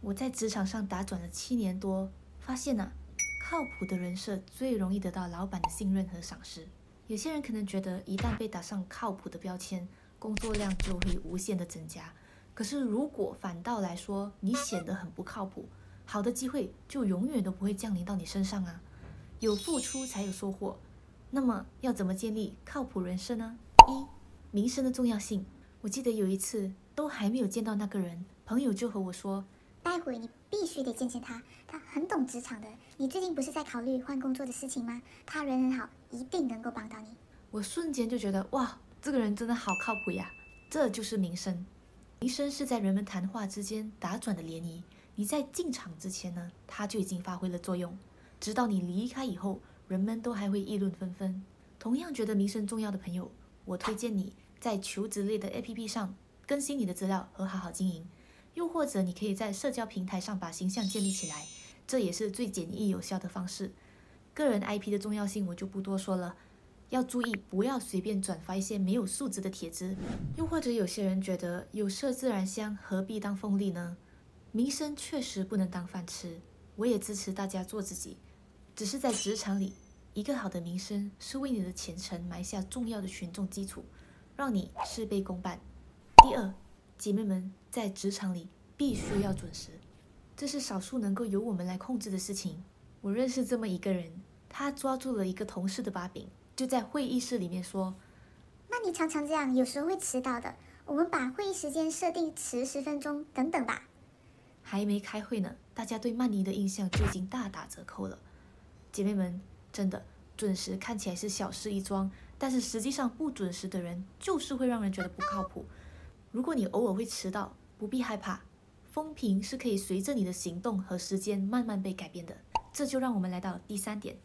我在职场上打转了七年多，发现呢、靠谱的人设最容易得到老板的信任和赏识。有些人可能觉得，一旦被打上靠谱的标签，工作量就会无限的增加。可是如果反倒来说，你显得很不靠谱，好的机会就永远都不会降临到你身上啊！有付出才有收获。那么要怎么建立靠谱人设呢？一、名声的重要性。我记得有一次都还没有见到那个人，朋友就和我说，待会你必须得见见他，他很懂职场的。你最近不是在考虑换工作的事情吗？他人很好，一定能够帮到你。我瞬间就觉得哇，这个人真的好靠谱呀！这就是名声。名声是在人们谈话之间打转的涟漪。你在进场之前呢，他就已经发挥了作用，直到你离开以后，人们都还会议论纷纷。同样觉得名声重要的朋友，我推荐你在求职类的 APP 上更新你的资料和好好经营，又或者你可以在社交平台上把形象建立起来，这也是最简易有效的方式。个人 IP 的重要性我就不多说了。要注意，不要随便转发一些没有素质的帖子。又或者有些人觉得有色自然香，何必当凤梨呢？名声确实不能当饭吃，我也支持大家做自己。只是在职场里，一个好的名声是为你的前程埋下重要的群众基础，让你事倍功半。第二，姐妹们在职场里必须要准时，这是少数能够由我们来控制的事情。我认识这么一个人，他抓住了一个同事的把柄。就在会议室里面说：“那你常常这样，有时候会迟到的。我们把会议时间设定迟十分钟，等等吧。”还没开会呢，大家对曼妮的印象就已经大打折扣了。姐妹们，真的准时看起来是小事一桩，但是实际上不准时的人就是会让人觉得不靠谱。如果你偶尔会迟到，不必害怕，风评是可以随着你的行动和时间慢慢被改变的。这就让我们来到第三点，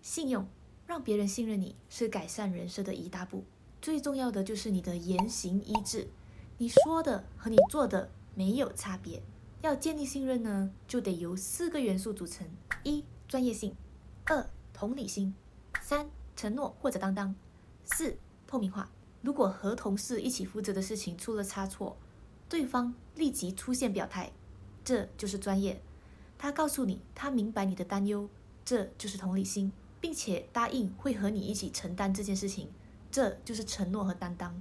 信用。让别人信任你是改善人设的一大步，最重要的就是你的言行一致，你说的和你做的没有差别。要建立信任呢，就得由四个元素组成：一、专业性；二、同理心；三、承诺或者担当；四、透明化。如果和同事一起负责的事情出了差错，对方立即出现表态，这就是专业。他告诉你他明白你的担忧，这就是同理心。并且答应会和你一起承担这件事情，这就是承诺和担当。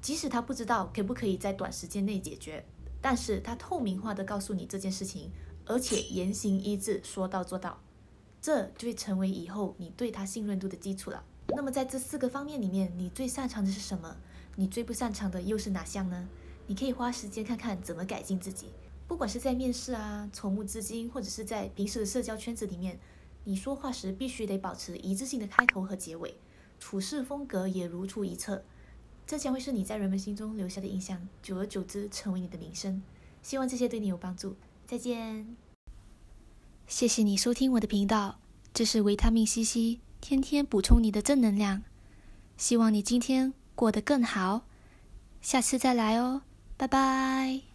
即使他不知道可不可以在短时间内解决，但是他透明化的告诉你这件事情，而且言行一致，说到做到，这就会成为以后你对他信任度的基础了。那么在这四个方面里面，你最擅长的是什么？你最不擅长的又是哪项呢？你可以花时间看看怎么改进自己。不管是在面试啊、筹募资金，或者是在平时的社交圈子里面。你说话时必须得保持一致性的开头和结尾，处事风格也如出一辙，这将会是你在人们心中留下的印象，久而久之成为你的名声。希望这些对你有帮助。再见。谢谢你收听我的频道，这是维他命 C C，天天补充你的正能量。希望你今天过得更好，下次再来哦，拜拜。